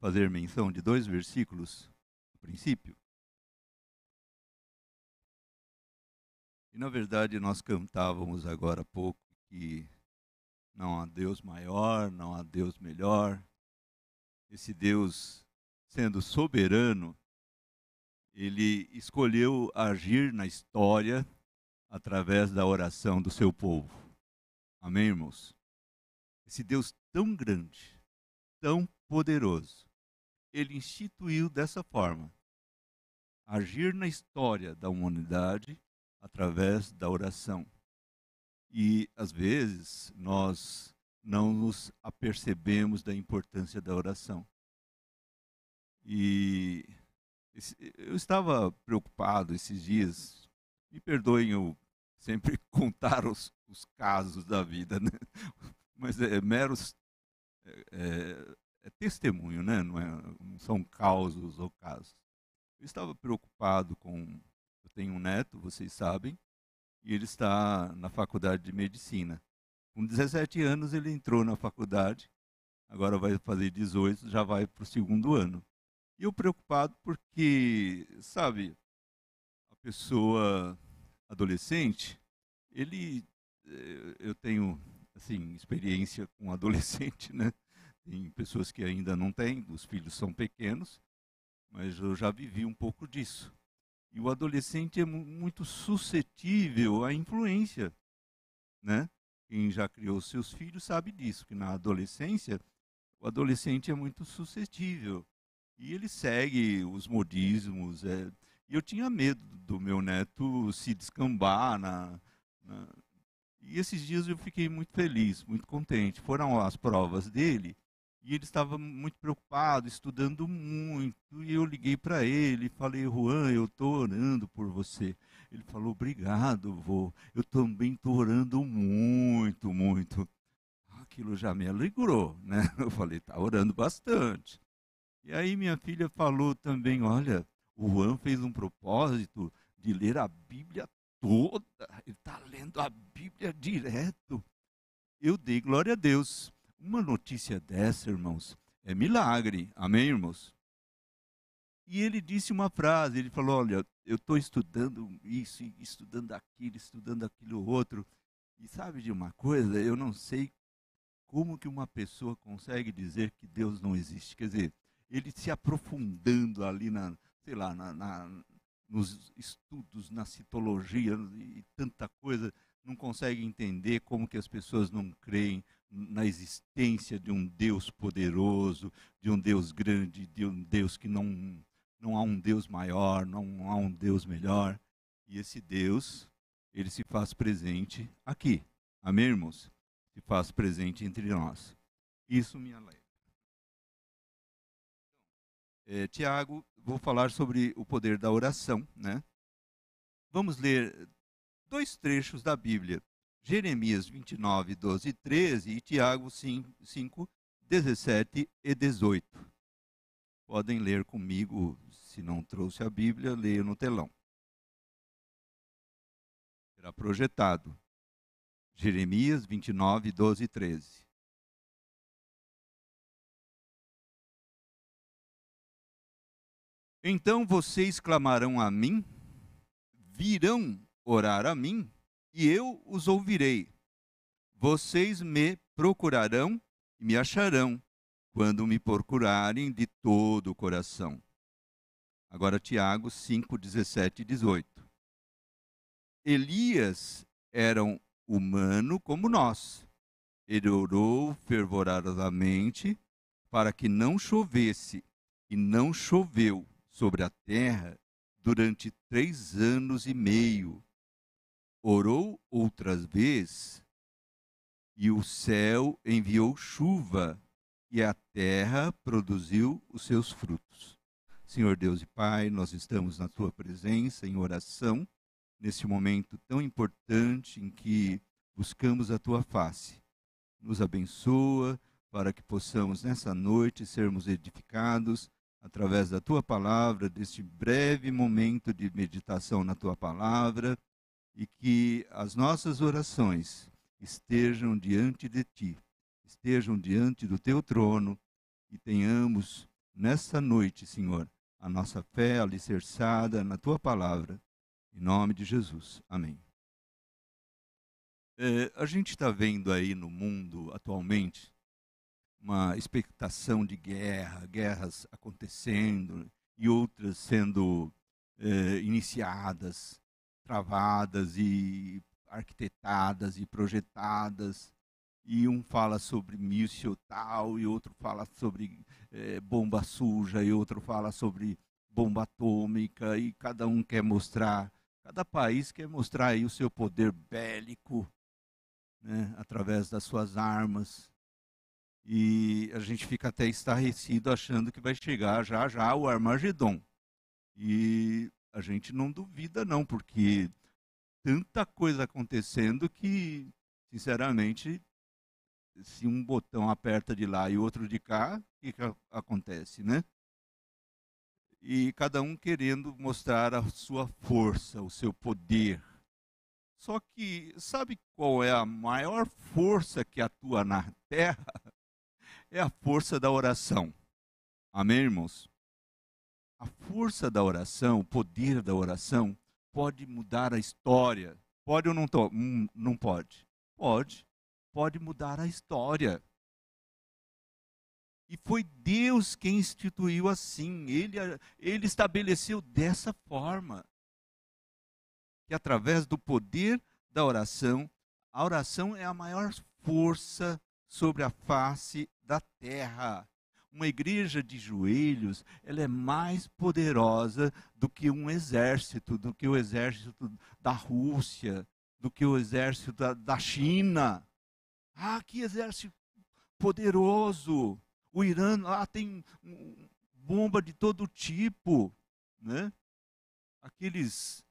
fazer menção de dois versículos no princípio. E na verdade nós cantávamos agora há pouco que não há Deus maior, não há Deus melhor. Esse Deus, sendo soberano, ele escolheu agir na história através da oração do seu povo. Amém, irmãos? Esse Deus tão grande, tão poderoso, ele instituiu dessa forma agir na história da humanidade através da oração. E às vezes nós não nos apercebemos da importância da oração. E eu estava preocupado esses dias, me perdoem eu sempre contar os, os casos da vida, né? mas é, é meros é, é, testemunho, né? não, é, não são causos ou casos. Eu estava preocupado com. Eu tenho um neto, vocês sabem, e ele está na faculdade de medicina. Com 17 anos ele entrou na faculdade, agora vai fazer 18, já vai para o segundo ano. E eu preocupado porque, sabe, a pessoa adolescente, ele, eh, eu tenho, assim, experiência com adolescente, né? Tem pessoas que ainda não têm, os filhos são pequenos, mas eu já vivi um pouco disso. E o adolescente é muito suscetível à influência, né? Quem já criou seus filhos sabe disso, que na adolescência o adolescente é muito suscetível e ele segue os modismos. É, e eu tinha medo do meu neto se descambar na, na, E esses dias eu fiquei muito feliz, muito contente. Foram as provas dele e ele estava muito preocupado, estudando muito. E eu liguei para ele e falei: Juan, eu estou orando por você. Ele falou: Obrigado, vô. Eu também estou orando muito, muito. Aquilo já me alegrou, né? Eu falei: Está orando bastante. E aí minha filha falou também, olha, o Juan fez um propósito de ler a Bíblia toda. Ele está lendo a Bíblia direto. Eu dei glória a Deus. Uma notícia dessa, irmãos, é milagre. Amém, irmãos? E ele disse uma frase, ele falou, olha, eu estou estudando isso, estudando aquilo, estudando aquilo outro. E sabe de uma coisa? Eu não sei como que uma pessoa consegue dizer que Deus não existe. Quer dizer, ele se aprofundando ali na, sei lá, na, na, nos estudos, na citologia e tanta coisa, não consegue entender como que as pessoas não creem na existência de um Deus poderoso, de um Deus grande, de um Deus que não não há um Deus maior, não há um Deus melhor. E esse Deus, ele se faz presente aqui. Amém, irmãos? Se faz presente entre nós. Isso me alegra. É, Tiago, vou falar sobre o poder da oração. Né? Vamos ler dois trechos da Bíblia. Jeremias 29, 12 e 13 e Tiago 5, 17 e 18. Podem ler comigo, se não trouxe a Bíblia, leia no telão. Será projetado. Jeremias 29, 12 e 13. Então vocês clamarão a mim, virão orar a mim, e eu os ouvirei. Vocês me procurarão e me acharão, quando me procurarem de todo o coração. Agora, Tiago 5, 17 e 18. Elias era um humano como nós. Ele orou fervorosamente para que não chovesse, e não choveu sobre a terra durante três anos e meio. Orou outras vezes, e o céu enviou chuva, e a terra produziu os seus frutos. Senhor Deus e Pai, nós estamos na tua presença em oração, nesse momento tão importante em que buscamos a tua face. Nos abençoa para que possamos nessa noite sermos edificados através da tua palavra, deste breve momento de meditação na tua palavra, e que as nossas orações estejam diante de ti, estejam diante do teu trono e tenhamos nessa noite, Senhor, a nossa fé alicerçada na tua palavra. Em nome de Jesus. Amém. É, a gente está vendo aí no mundo atualmente uma expectação de guerra, guerras acontecendo e outras sendo é, iniciadas, travadas e arquitetadas e projetadas e um fala sobre míssil tal, e outro fala sobre é, bomba suja, e outro fala sobre bomba atômica, e cada um quer mostrar, cada país quer mostrar aí o seu poder bélico, né, através das suas armas. E a gente fica até estarrecido achando que vai chegar já já o Armagedon. E a gente não duvida não, porque tanta coisa acontecendo que, sinceramente, se um botão aperta de lá e outro de cá, o que, que acontece, né? E cada um querendo mostrar a sua força, o seu poder. Só que sabe qual é a maior força que atua na terra? É a força da oração. Amém, irmãos? A força da oração, o poder da oração, pode mudar a história. Pode ou não, hum, não pode? Pode pode mudar a história. E foi Deus quem instituiu assim, ele, ele estabeleceu dessa forma. Que através do poder da oração, a oração é a maior força sobre a face da terra. Uma igreja de joelhos, ela é mais poderosa do que um exército, do que o exército da Rússia, do que o exército da, da China. Ah, que exército poderoso! O Irã lá tem bomba de todo tipo, né? Aqueles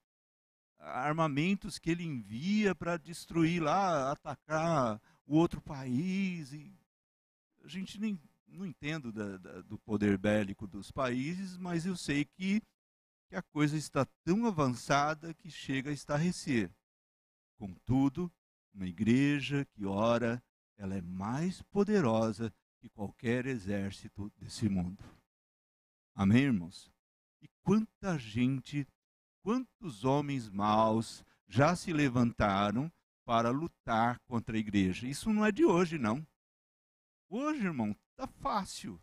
armamentos que ele envia para destruir lá, atacar o outro país. E a gente nem não entendo da, da, do poder bélico dos países, mas eu sei que, que a coisa está tão avançada que chega a estarrecer. Contudo, uma igreja que ora, ela é mais poderosa que qualquer exército desse mundo. Amém, irmãos? E quanta gente, quantos homens maus já se levantaram para lutar contra a igreja. Isso não é de hoje, não. Hoje, irmão, está fácil.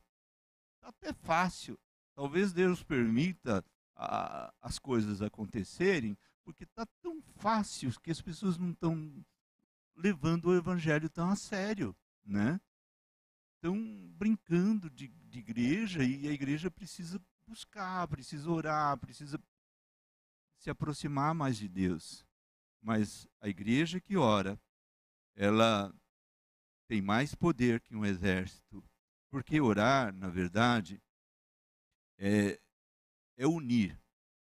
Está até fácil. Talvez Deus permita a, as coisas acontecerem, porque está tão fácil que as pessoas não estão levando o evangelho tão a sério, né? Estão brincando de, de igreja e a igreja precisa buscar, precisa orar, precisa se aproximar mais de Deus. Mas a igreja que ora, ela tem mais poder que um exército, porque orar, na verdade, é, é unir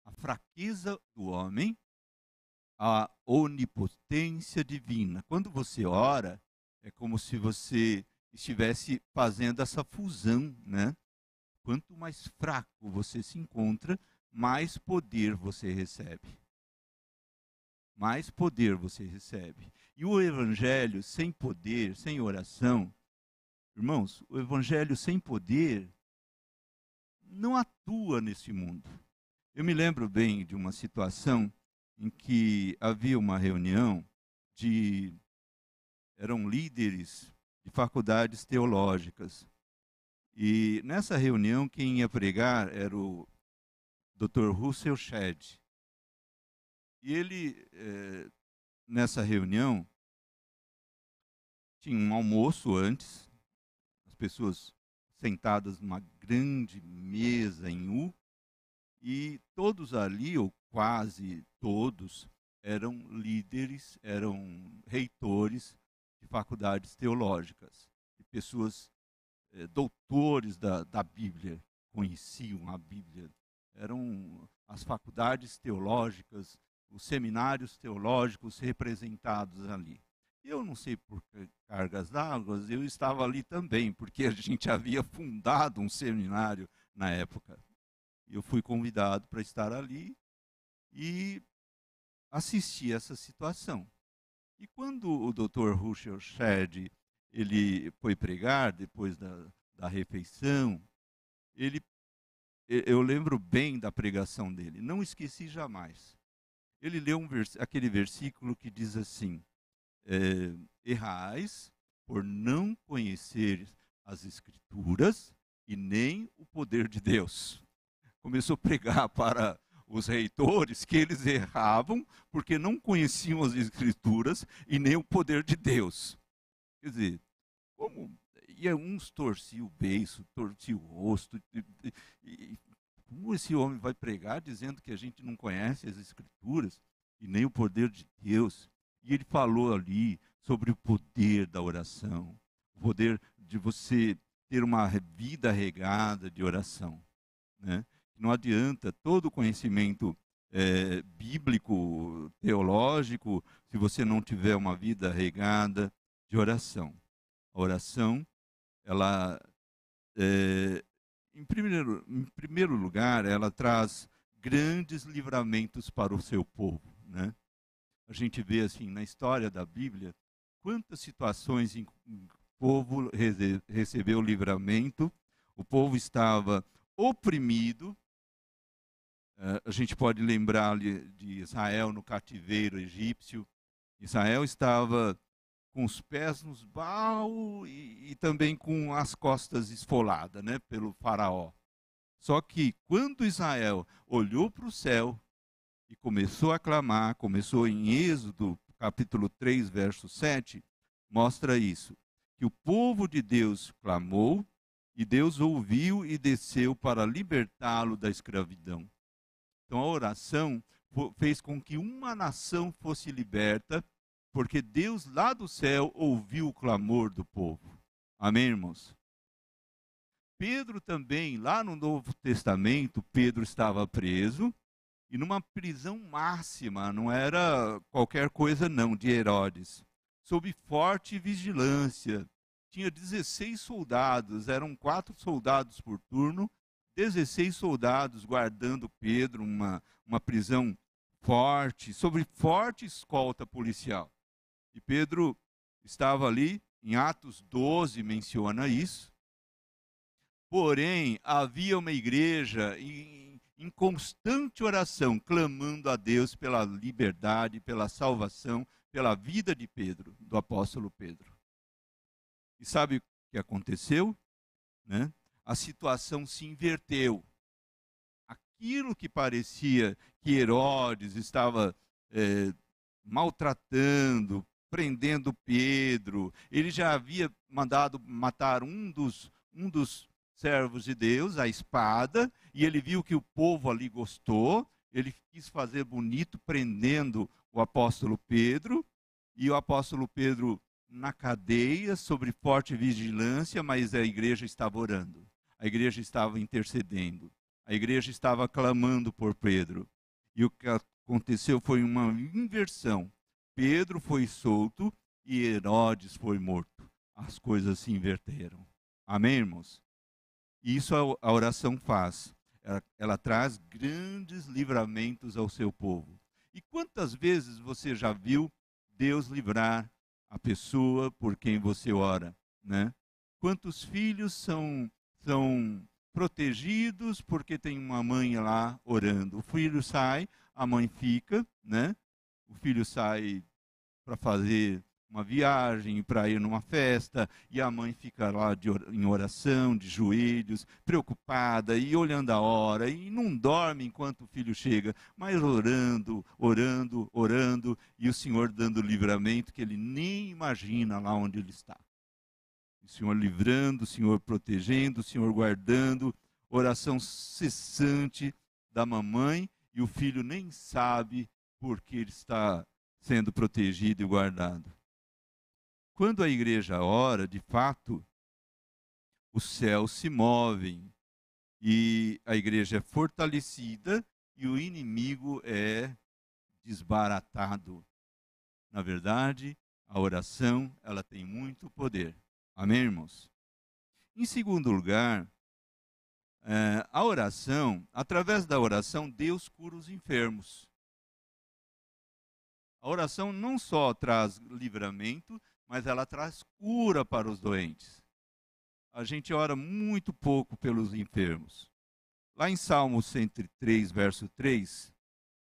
a fraqueza do homem a onipotência divina. Quando você ora, é como se você estivesse fazendo essa fusão, né? Quanto mais fraco você se encontra, mais poder você recebe. Mais poder você recebe. E o evangelho sem poder, sem oração, irmãos, o evangelho sem poder não atua nesse mundo. Eu me lembro bem de uma situação em que havia uma reunião de eram líderes de faculdades teológicas. E nessa reunião quem ia pregar era o Dr. Russell Shedd. E ele é, nessa reunião tinha um almoço antes, pessoas sentadas numa grande mesa em U, e todos ali, ou quase todos, eram líderes, eram reitores de faculdades teológicas, de pessoas eh, doutores da, da Bíblia, conheciam a Bíblia. Eram as faculdades teológicas, os seminários teológicos representados ali. Eu não sei por cargas d'água, eu estava ali também, porque a gente havia fundado um seminário na época. Eu fui convidado para estar ali e assistir essa situação. E quando o Dr. Russell Shedd ele foi pregar depois da, da refeição, ele, eu lembro bem da pregação dele, não esqueci jamais. Ele leu um vers, aquele versículo que diz assim: é, errais por não conhecer as Escrituras e nem o poder de Deus. Começou a pregar para os reitores que eles erravam porque não conheciam as Escrituras e nem o poder de Deus. Quer dizer, como e uns torciam o beiço, torciam o rosto. E, e, como esse homem vai pregar dizendo que a gente não conhece as Escrituras e nem o poder de Deus? E ele falou ali sobre o poder da oração, o poder de você ter uma vida regada de oração. Né? Não adianta todo conhecimento é, bíblico, teológico, se você não tiver uma vida regada de oração. A oração, ela, é, em, primeiro, em primeiro lugar, ela traz grandes livramentos para o seu povo. Né? A gente vê assim na história da Bíblia quantas situações em, o povo recebeu livramento, o povo estava oprimido. Uh, a gente pode lembrar de Israel no cativeiro egípcio. Israel estava com os pés nos baú e, e também com as costas esfoladas né, pelo faraó. Só que quando Israel olhou para o céu e começou a clamar, começou em Êxodo capítulo 3, verso 7, mostra isso. Que o povo de Deus clamou e Deus ouviu e desceu para libertá-lo da escravidão. Então a oração fez com que uma nação fosse liberta, porque Deus lá do céu ouviu o clamor do povo. Amém, irmãos? Pedro também, lá no Novo Testamento, Pedro estava preso e numa prisão máxima, não era qualquer coisa não, de Herodes, sob forte vigilância. Tinha 16 soldados, eram quatro soldados por turno, 16 soldados guardando Pedro, uma, uma prisão forte, sob forte escolta policial. E Pedro estava ali, em Atos 12 menciona isso. Porém, havia uma igreja em em constante oração, clamando a Deus pela liberdade, pela salvação, pela vida de Pedro, do apóstolo Pedro. E sabe o que aconteceu? Né? A situação se inverteu. Aquilo que parecia que Herodes estava é, maltratando, prendendo Pedro, ele já havia mandado matar um dos, um dos servos de Deus, a espada, e ele viu que o povo ali gostou, ele quis fazer bonito, prendendo o apóstolo Pedro, e o apóstolo Pedro na cadeia, sobre forte vigilância, mas a igreja estava orando, a igreja estava intercedendo, a igreja estava clamando por Pedro. E o que aconteceu foi uma inversão. Pedro foi solto e Herodes foi morto. As coisas se inverteram. Amém, irmãos? E isso a oração faz. Ela, ela traz grandes livramentos ao seu povo. E quantas vezes você já viu Deus livrar a pessoa por quem você ora, né? Quantos filhos são são protegidos porque tem uma mãe lá orando. O filho sai, a mãe fica, né? O filho sai para fazer uma viagem, para ir numa festa, e a mãe fica lá de, em oração, de joelhos, preocupada e olhando a hora, e não dorme enquanto o filho chega, mas orando, orando, orando, e o Senhor dando livramento que ele nem imagina lá onde ele está. O Senhor livrando, o Senhor protegendo, o Senhor guardando, oração cessante da mamãe, e o filho nem sabe porque ele está sendo protegido e guardado. Quando a igreja ora, de fato, os céus se movem e a igreja é fortalecida e o inimigo é desbaratado. Na verdade, a oração, ela tem muito poder. Amém, irmãos? Em segundo lugar, é, a oração, através da oração, Deus cura os enfermos. A oração não só traz livramento, mas ela traz cura para os doentes. a gente ora muito pouco pelos enfermos. Lá em Salmo 103, verso 3,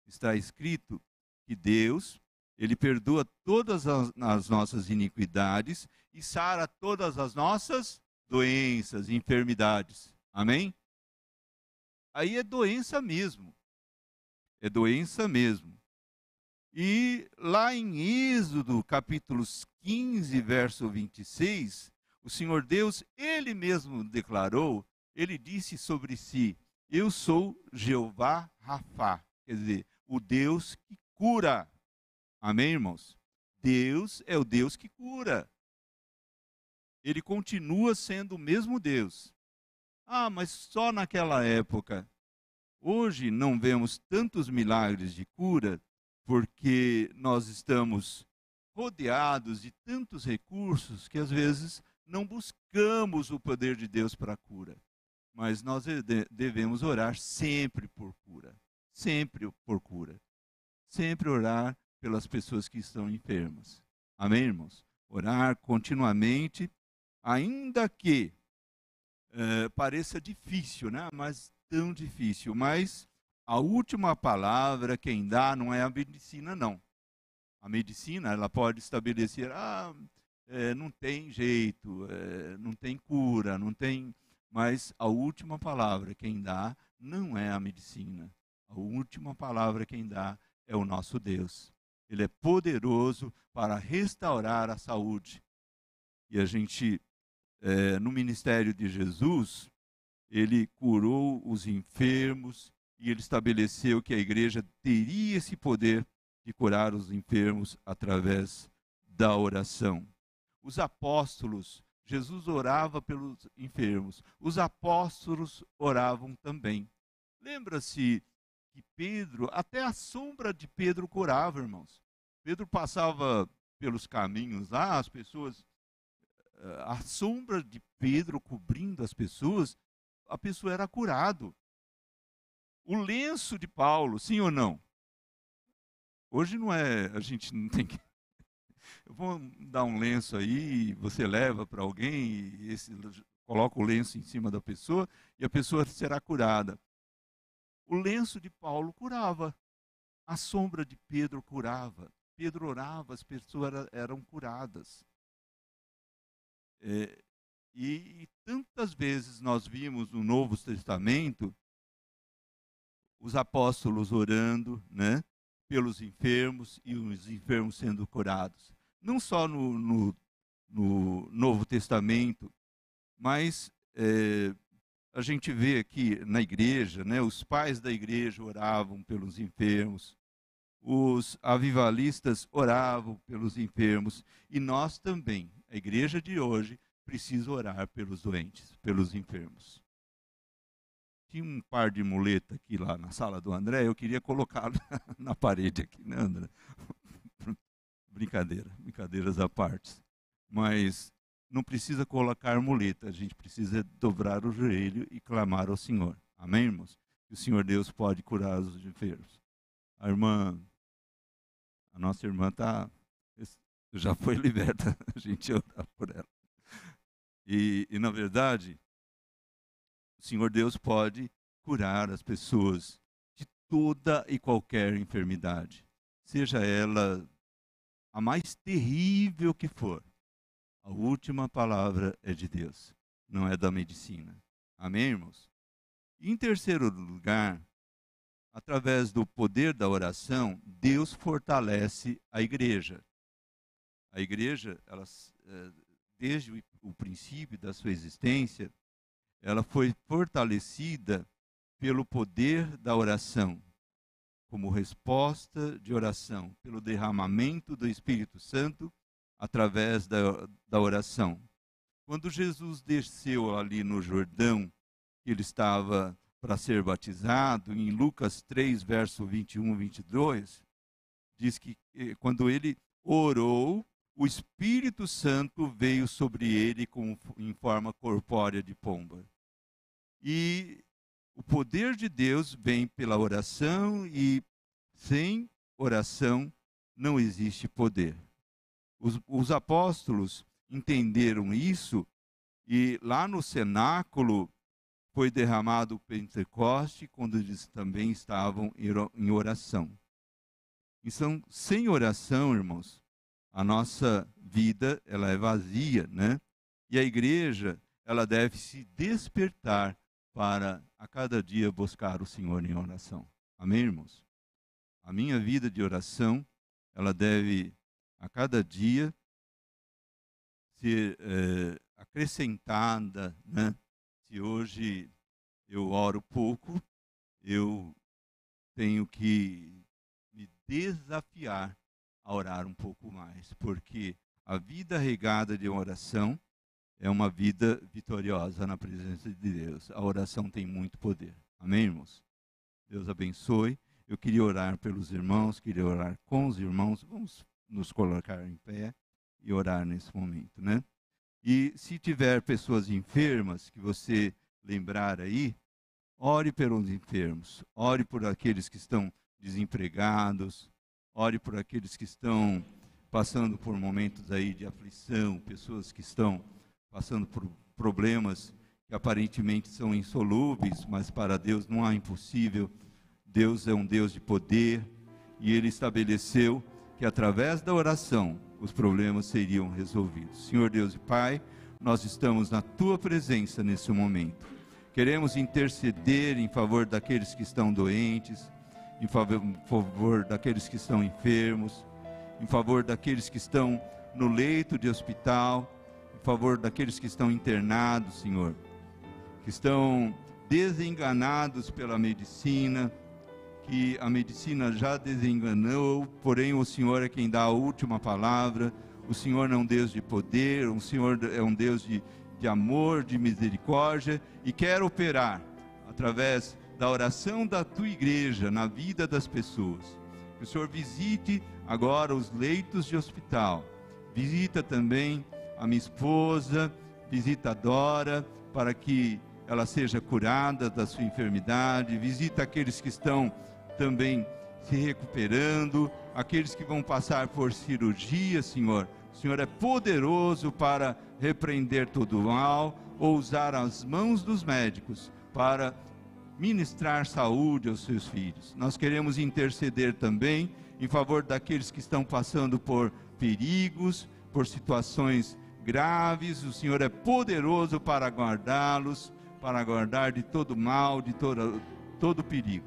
está escrito que Deus, ele perdoa todas as, as nossas iniquidades e sara todas as nossas doenças, enfermidades. Amém? Aí é doença mesmo. É doença mesmo. E lá em Êxodo, capítulos 15, verso 26, o Senhor Deus, ele mesmo declarou, ele disse sobre si: Eu sou Jeová Rafá, quer dizer, o Deus que cura. Amém, irmãos? Deus é o Deus que cura. Ele continua sendo o mesmo Deus. Ah, mas só naquela época. Hoje não vemos tantos milagres de cura porque nós estamos rodeados de tantos recursos que às vezes não buscamos o poder de Deus para a cura. Mas nós devemos orar sempre por cura. Sempre por cura. Sempre orar pelas pessoas que estão enfermas. Amém, irmãos? Orar continuamente, ainda que é, pareça difícil, né? Mas tão difícil. Mas a última palavra quem dá não é a medicina, não. A medicina ela pode estabelecer, ah, é, não tem jeito, é, não tem cura, não tem. Mas a última palavra quem dá não é a medicina. A última palavra quem dá é o nosso Deus. Ele é poderoso para restaurar a saúde. E a gente, é, no ministério de Jesus, ele curou os enfermos, e ele estabeleceu que a igreja teria esse poder de curar os enfermos através da oração. Os apóstolos, Jesus orava pelos enfermos, os apóstolos oravam também. Lembra-se que Pedro, até a sombra de Pedro curava, irmãos. Pedro passava pelos caminhos lá, as pessoas, eh, a sombra de Pedro cobrindo as pessoas, a pessoa era curado o lenço de Paulo, sim ou não? Hoje não é, a gente não tem que. Eu vou dar um lenço aí, você leva para alguém, e esse, coloca o lenço em cima da pessoa e a pessoa será curada. O lenço de Paulo curava, a sombra de Pedro curava. Pedro orava, as pessoas eram curadas. É, e, e tantas vezes nós vimos no Novo Testamento os apóstolos orando, né, pelos enfermos e os enfermos sendo curados. Não só no, no, no Novo Testamento, mas é, a gente vê aqui na igreja, né, os pais da igreja oravam pelos enfermos, os avivalistas oravam pelos enfermos e nós também, a igreja de hoje, precisa orar pelos doentes, pelos enfermos tinha um par de muleta aqui lá na sala do André, eu queria colocá-lo na parede aqui, né, André? Brincadeira, brincadeiras à parte. Mas não precisa colocar muleta, a gente precisa dobrar o joelho e clamar ao Senhor. Amém, irmãos? Que o Senhor Deus pode curar os enfermos. A irmã, a nossa irmã está já foi liberta, a gente orar por ela. E, e na verdade, Senhor Deus pode curar as pessoas de toda e qualquer enfermidade, seja ela a mais terrível que for. A última palavra é de Deus, não é da medicina. Amém, irmãos? Em terceiro lugar, através do poder da oração, Deus fortalece a igreja. A igreja, ela, eh, desde o princípio da sua existência, ela foi fortalecida pelo poder da oração, como resposta de oração, pelo derramamento do Espírito Santo através da, da oração. Quando Jesus desceu ali no Jordão, ele estava para ser batizado, em Lucas 3, verso 21 22, diz que eh, quando ele orou, o Espírito Santo veio sobre ele com, em forma corpórea de pomba. E o poder de Deus vem pela oração e sem oração não existe poder. Os, os apóstolos entenderam isso E lá no cenáculo foi derramado o Pentecoste, quando eles também estavam em oração. Então, sem oração, irmãos, a nossa vida ela é vazia, né? E a igreja ela deve se despertar para a cada dia buscar o Senhor em oração. Amém, irmãos? A minha vida de oração ela deve a cada dia ser é, acrescentada, né? Se hoje eu oro pouco, eu tenho que me desafiar a orar um pouco mais, porque a vida regada de oração é uma vida vitoriosa na presença de Deus. A oração tem muito poder. Amém, irmãos? Deus abençoe. Eu queria orar pelos irmãos, queria orar com os irmãos. Vamos nos colocar em pé e orar nesse momento, né? E se tiver pessoas enfermas que você lembrar aí, ore pelos enfermos, ore por aqueles que estão desempregados, ore por aqueles que estão passando por momentos aí de aflição, pessoas que estão passando por problemas que aparentemente são insolúveis, mas para Deus não há impossível. Deus é um Deus de poder e ele estabeleceu que através da oração os problemas seriam resolvidos. Senhor Deus e Pai, nós estamos na tua presença nesse momento. Queremos interceder em favor daqueles que estão doentes, em favor, daqueles que estão enfermos, em favor daqueles que estão no leito de hospital, favor daqueles que estão internados, Senhor, que estão desenganados pela medicina, que a medicina já desenganou, porém o Senhor é quem dá a última palavra. O Senhor não é um Deus de poder, o Senhor é um Deus de, de amor, de misericórdia e quer operar através da oração da tua igreja na vida das pessoas. Que o Senhor visite agora os leitos de hospital. Visita também a minha esposa, visita a Dora, para que ela seja curada da sua enfermidade. Visita aqueles que estão também se recuperando, aqueles que vão passar por cirurgia, Senhor. O Senhor é poderoso para repreender todo o mal ou usar as mãos dos médicos para ministrar saúde aos seus filhos. Nós queremos interceder também em favor daqueles que estão passando por perigos, por situações graves. O Senhor é poderoso para guardá-los, para guardar de todo mal, de todo, todo perigo.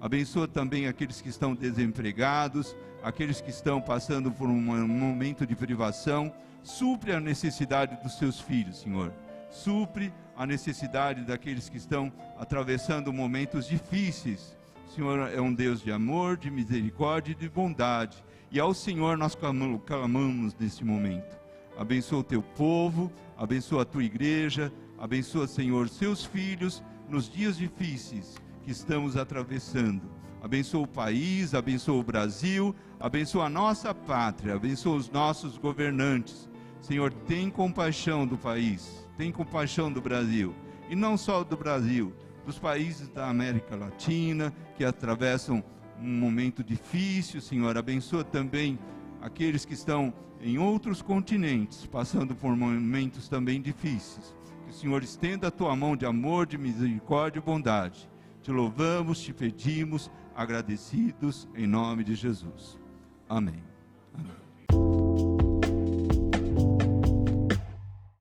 Abençoa também aqueles que estão desempregados, aqueles que estão passando por um momento de privação. Supre a necessidade dos seus filhos, Senhor. Supre a necessidade daqueles que estão atravessando momentos difíceis. O Senhor é um Deus de amor, de misericórdia e de bondade. E ao Senhor nós clamamos nesse momento. Abençoa o teu povo, abençoa a tua igreja, abençoa, Senhor, seus filhos nos dias difíceis que estamos atravessando. Abençoa o país, abençoa o Brasil, abençoa a nossa pátria, abençoa os nossos governantes. Senhor, tem compaixão do país tem compaixão do Brasil. E não só do Brasil, dos países da América Latina que atravessam um momento difícil, Senhor. Abençoa também aqueles que estão em outros continentes, passando por momentos também difíceis. Que o Senhor estenda a tua mão de amor, de misericórdia e bondade. Te louvamos, te pedimos, agradecidos em nome de Jesus. Amém. Amém.